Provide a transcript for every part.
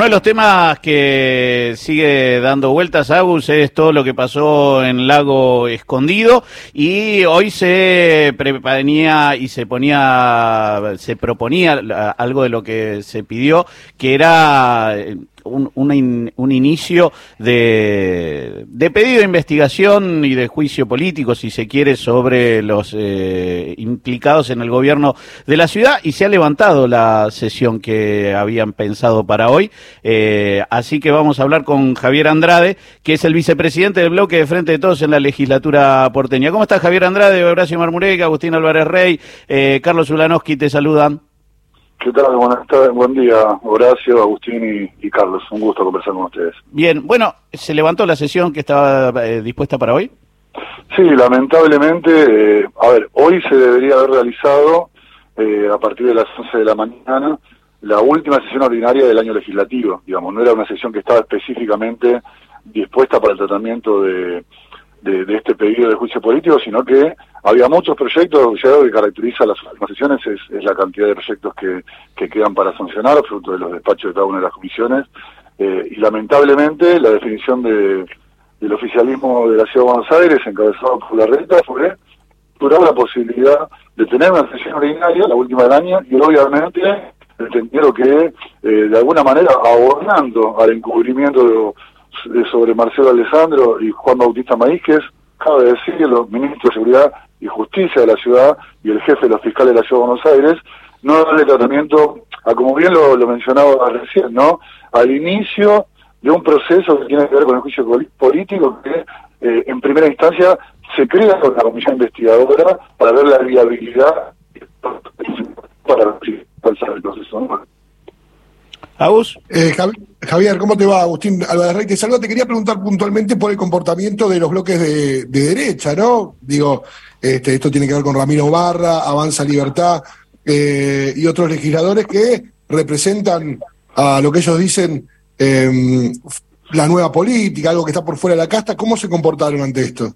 Uno de los temas que sigue dando vueltas, Agus, es todo lo que pasó en Lago Escondido y hoy se preponía y se ponía, se proponía algo de lo que se pidió, que era un, un inicio de, de, pedido de investigación y de juicio político, si se quiere, sobre los eh, implicados en el gobierno de la ciudad y se ha levantado la sesión que habían pensado para hoy. Eh, así que vamos a hablar con Javier Andrade, que es el vicepresidente del bloque de Frente de Todos en la legislatura porteña. ¿Cómo estás, Javier Andrade? Horacio Marmurek, Agustín Álvarez Rey, eh, Carlos Ulanowski te saludan. ¿Qué tal? Buenas tardes, buen día, Horacio, Agustín y, Carlos. Un gusto conversar con ustedes. Bien, bueno, ¿se levantó la sesión que estaba eh, dispuesta para hoy? Sí, lamentablemente, eh, a ver, hoy se debería haber realizado, eh, a partir de las 11 de la mañana, la última sesión ordinaria del año legislativo. Digamos, no era una sesión que estaba específicamente dispuesta para el tratamiento de, de, este pedido de juicio político, sino que había muchos proyectos, ya lo que caracteriza las últimas sesiones es, la cantidad de proyectos que, que, quedan para sancionar, fruto de los despachos de cada una de las comisiones, eh, y lamentablemente la definición de, del oficialismo de la Ciudad de Buenos Aires, encabezado por la renta, fue durar la posibilidad de tener una sesión ordinaria, la última del año, y obviamente entendieron que, eh, de alguna manera, abordando al encubrimiento de sobre Marcelo Alessandro y Juan Bautista Maízquez, cabe decir los ministros de Seguridad y Justicia de la ciudad y el jefe de los fiscales de la Ciudad de Buenos Aires, no darle tratamiento a, como bien lo, mencionaba recién, ¿no? Al inicio de un proceso que tiene que ver con el juicio político que eh, en primera instancia se crea con la comisión investigadora para ver la viabilidad para el proceso. ¿No? Eh, Javier, ¿cómo te va? Agustín Álvarez Rey te saluda. Te quería preguntar puntualmente por el comportamiento de los bloques de, derecha, ¿no? Digo, este, esto tiene que ver con Ramiro Barra, Avanza Libertad eh, y otros legisladores que representan a lo que ellos dicen em, la nueva política, algo que está por fuera de la casta. ¿Cómo se comportaron ante esto?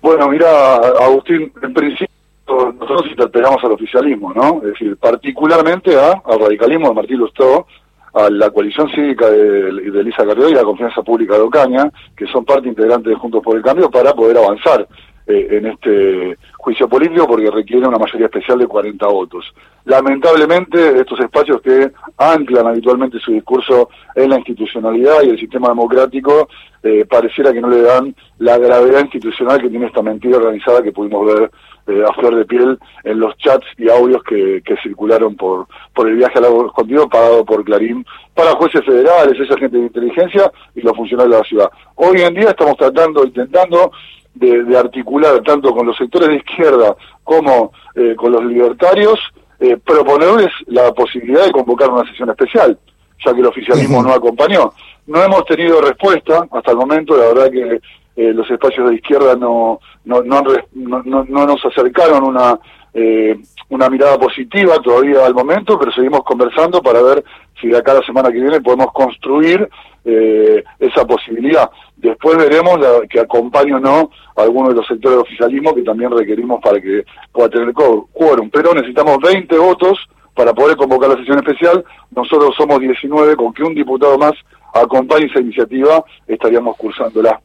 Bueno, mira, Agustín, en principio nosotros interpelamos al oficialismo, ¿no? Es decir, particularmente a, al radicalismo de Martín Lustó, a la coalición cívica de, de Elisa Carrió y la confianza pública de Ocaña, que son parte integrante de Juntos por el Cambio, para poder avanzar eh, en este juicio político porque requiere una mayoría especial de 40 votos. Lamentablemente, estos espacios que anclan habitualmente su discurso en la institucionalidad y el sistema democrático, eh, pareciera que no le dan la gravedad institucional que tiene esta mentira organizada que pudimos ver eh, a flor de piel en los chats y audios que, que circularon por, por el viaje al lago escondido pagado por Clarín para jueces federales, esa gente de inteligencia y los funcionarios de la ciudad. Hoy en día estamos tratando, intentando de, articular tanto con los sectores de izquierda como eh, con los libertarios, eh, proponerles la posibilidad de convocar una sesión especial, ya que el oficialismo no acompañó. No hemos tenido respuesta hasta el momento, la verdad que eh, los espacios de izquierda no, no, no, no, no nos acercaron una, eh, una mirada positiva todavía al momento, pero seguimos conversando para ver si de acá la semana que viene podemos construir eh, esa posibilidad. Después veremos que acompañe o no a algunos de los sectores de oficialismo que también requerimos para que pueda tener quórum. Pero necesitamos 20 votos para poder convocar la sesión especial. Nosotros somos 19, con que un diputado más acompañe esa iniciativa, estaríamos cursándola.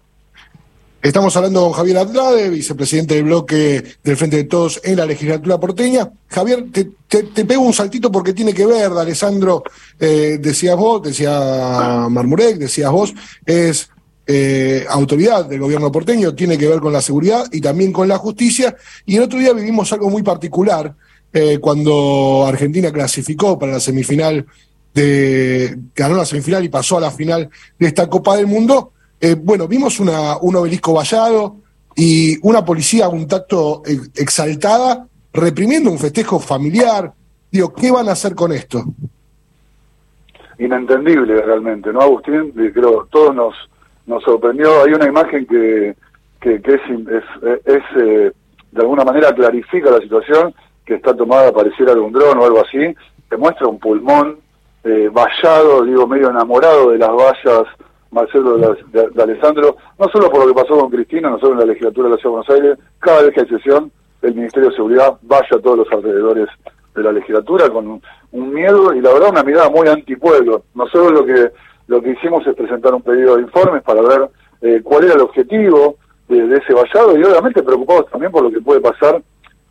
Estamos hablando con Javier Andrade, vicepresidente del bloque del Frente de Todos en la legislatura porteña. Javier, te, pego un saltito porque tiene que ver, Alessandro, eh, decías vos, decía Marmurek, decías vos, es eh, autoridad del gobierno porteño, tiene que ver con la seguridad y también con la justicia. Y el otro día vivimos algo muy particular eh, cuando Argentina clasificó para la semifinal de, ganó la semifinal y pasó a la final de esta Copa del Mundo eh, bueno, vimos una, un obelisco vallado y una policía un tacto exaltada reprimiendo un festejo familiar. Digo, ¿qué van a hacer con esto? Inentendible realmente, ¿no, Agustín? Creo, todos nos, nos sorprendió. Hay una imagen que, que, es, es, eh, de alguna manera clarifica la situación, que está tomada, pareciera de un dron o algo así, que muestra un pulmón eh, vallado, digo, medio enamorado de las vallas Marcelo de, Alessandro, no solo por lo que pasó con Cristina, no solo en la legislatura de la Ciudad de Buenos Aires, cada vez que hay sesión, el Ministerio de Seguridad vaya a todos los alrededores de la legislatura con un miedo y la verdad una mirada muy antipueblo. Nosotros lo que lo que hicimos es presentar un pedido de informes para ver eh, cuál era el objetivo de, ese vallado y obviamente preocupados también por lo que puede pasar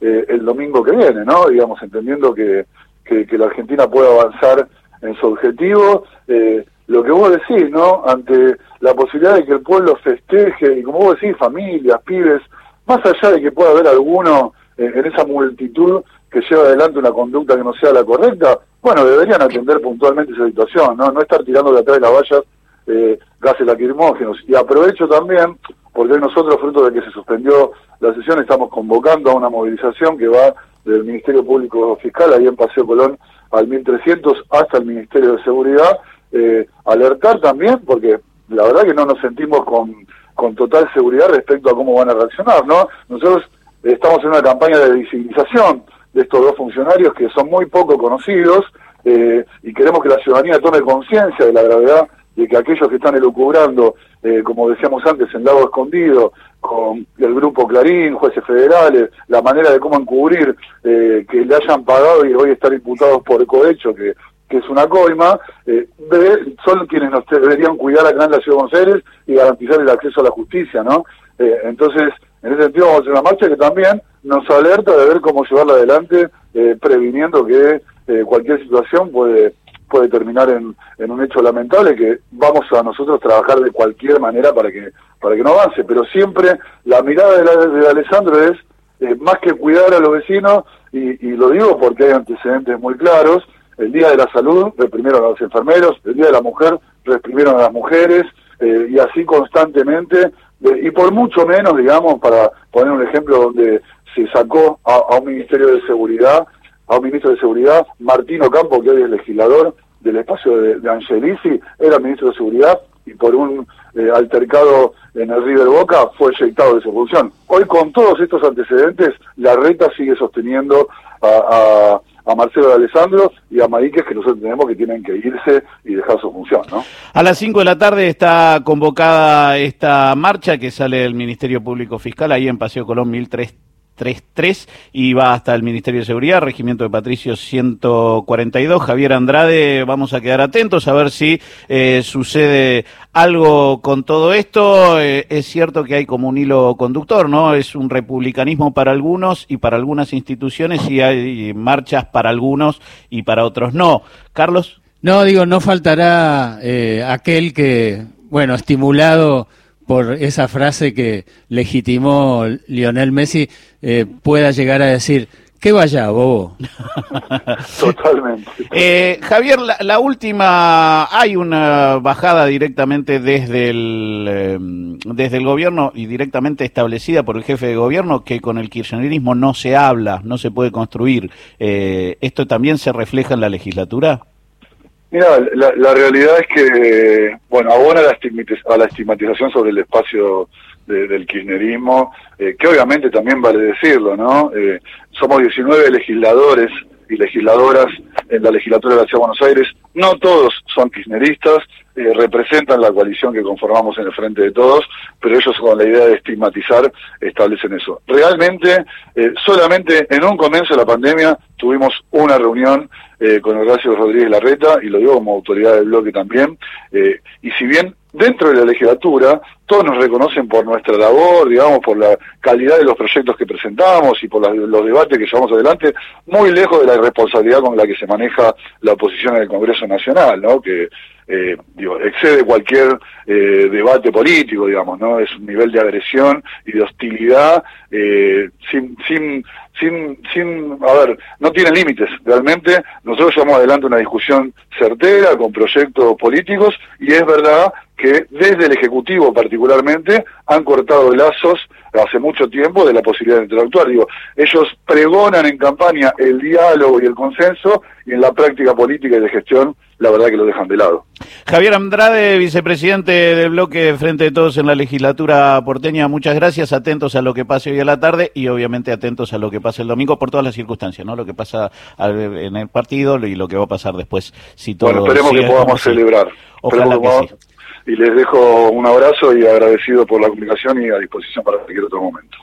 eh, el domingo que viene, ¿no? Digamos, entendiendo que, que, la Argentina pueda avanzar en su objetivo. Eh, lo que vos decís, ¿no? Ante la posibilidad de que el pueblo festeje, y como vos decís, familias, pibes, más allá de que pueda haber alguno en esa multitud que lleva adelante una conducta que no sea la correcta, bueno, deberían atender puntualmente esa situación, no, no estar tirando de atrás de las vallas eh, gases lacrimógenos. Y aprovecho también, porque nosotros, fruto de que se suspendió la sesión, estamos convocando a una movilización que va del Ministerio Público Fiscal, ahí en Paseo Colón, al 1300 hasta el Ministerio de Seguridad, eh, alertar también, porque la verdad que no nos sentimos con, con total seguridad respecto a cómo van a reaccionar, ¿no? Nosotros estamos en una campaña de visibilización de estos dos funcionarios que son muy poco conocidos eh, y queremos que la ciudadanía tome conciencia de la gravedad de que aquellos que están elucubrando, eh, como decíamos antes, en Lago Escondido, con el grupo Clarín, jueces federales, la manera de cómo encubrir eh, que le hayan pagado y hoy estar imputados por cohecho, que, que es una coima, eh, son quienes nos deberían cuidar acá en la Ciudad de Buenos Aires y garantizar el acceso a la justicia, ¿no? Eh, entonces, en ese sentido vamos a hacer una marcha que también nos alerta de ver cómo llevarla adelante, eh, previniendo que eh, cualquier situación puede puede terminar en, en, un hecho lamentable que vamos a nosotros trabajar de cualquier manera para que para que no avance, pero siempre la mirada de, de Alessandro es eh, más que cuidar a los vecinos, y, y, lo digo porque hay antecedentes muy claros, el Día de la Salud reprimieron a los enfermeros, el Día de la Mujer reprimieron a las mujeres, y así constantemente, y por mucho menos, digamos, para poner un ejemplo donde se sacó a, un Ministerio de Seguridad, a un ministro de Seguridad, Martino Campo, que hoy es legislador del espacio de, Angelici, era ministro de Seguridad y por un eh, altercado en el River Boca fue eyectado de su función. Hoy con todos estos antecedentes, la reta sigue sosteniendo a Marcelo de Alessandro y a Mariques que nosotros tenemos que tienen que irse y dejar su función, ¿no? A las 5 de la tarde está convocada esta marcha que sale del Ministerio Público Fiscal ahí en Paseo Colón 1300 33 y va hasta el Ministerio de Seguridad, Regimiento de Patricios 142. Javier Andrade, vamos a quedar atentos a ver si eh, sucede algo con todo esto. Eh, es cierto que hay como un hilo conductor, ¿no? Es un republicanismo para algunos y para algunas instituciones y hay marchas para algunos y para otros no. Carlos. No, digo, no faltará eh, aquel que, bueno, estimulado por esa frase que legitimó Lionel Messi, eh, pueda llegar a decir, ¿Qué vaya, bobo? Totalmente. Eh, Javier, la, última, hay una bajada directamente desde el, em, desde el gobierno y directamente establecida por el jefe de gobierno que con el kirchnerismo no se habla, no se puede construir. Eh, ¿Esto también se refleja en la legislatura? Mira, la, realidad es que, bueno, abona a la, estigmatización sobre el espacio del kirchnerismo, eh, que obviamente también vale decirlo, ¿no? Eh, somos 19 legisladores y legisladoras en la legislatura de la Ciudad de Buenos Aires, no todos son kirchneristas, eh, representan la coalición que conformamos en el Frente de Todos, pero ellos con la idea de estigmatizar establecen eso. Realmente, solamente en un comienzo de la pandemia tuvimos una reunión eh, con Horacio Rodríguez Larreta, y lo digo como autoridad del bloque también, eh, y si bien dentro de la legislatura todos nos reconocen por nuestra labor, digamos, por la calidad de los proyectos que presentamos y por los debates que llevamos adelante, muy lejos de la responsabilidad con la que se maneja la oposición en el Congreso Nacional, ¿no? Que eh, digo, excede cualquier eh, debate político, digamos, ¿no? Es un nivel de agresión y de hostilidad eh, sin, sin, sin, sin, a ver, no tiene límites. Realmente nosotros llevamos adelante una discusión certera con proyectos políticos y es verdad que desde el Ejecutivo particularmente han cortado lazos hace mucho tiempo de la posibilidad de interactuar. Digo, ellos pregonan en campaña el diálogo y el consenso y en la práctica política y de gestión la verdad que lo dejan de lado. Javier Andrade, vicepresidente del bloque Frente de Todos en la legislatura porteña, muchas gracias, atentos a lo que pase hoy a la tarde y obviamente atentos a lo que pase el domingo por todas las circunstancias, ¿no? Lo que pasa en el partido y lo que va a pasar después si todo Bueno, esperemos que podamos celebrar. Ojalá que sí y les dejo un abrazo y agradecido por la comunicación y a disposición para cualquier otro momento.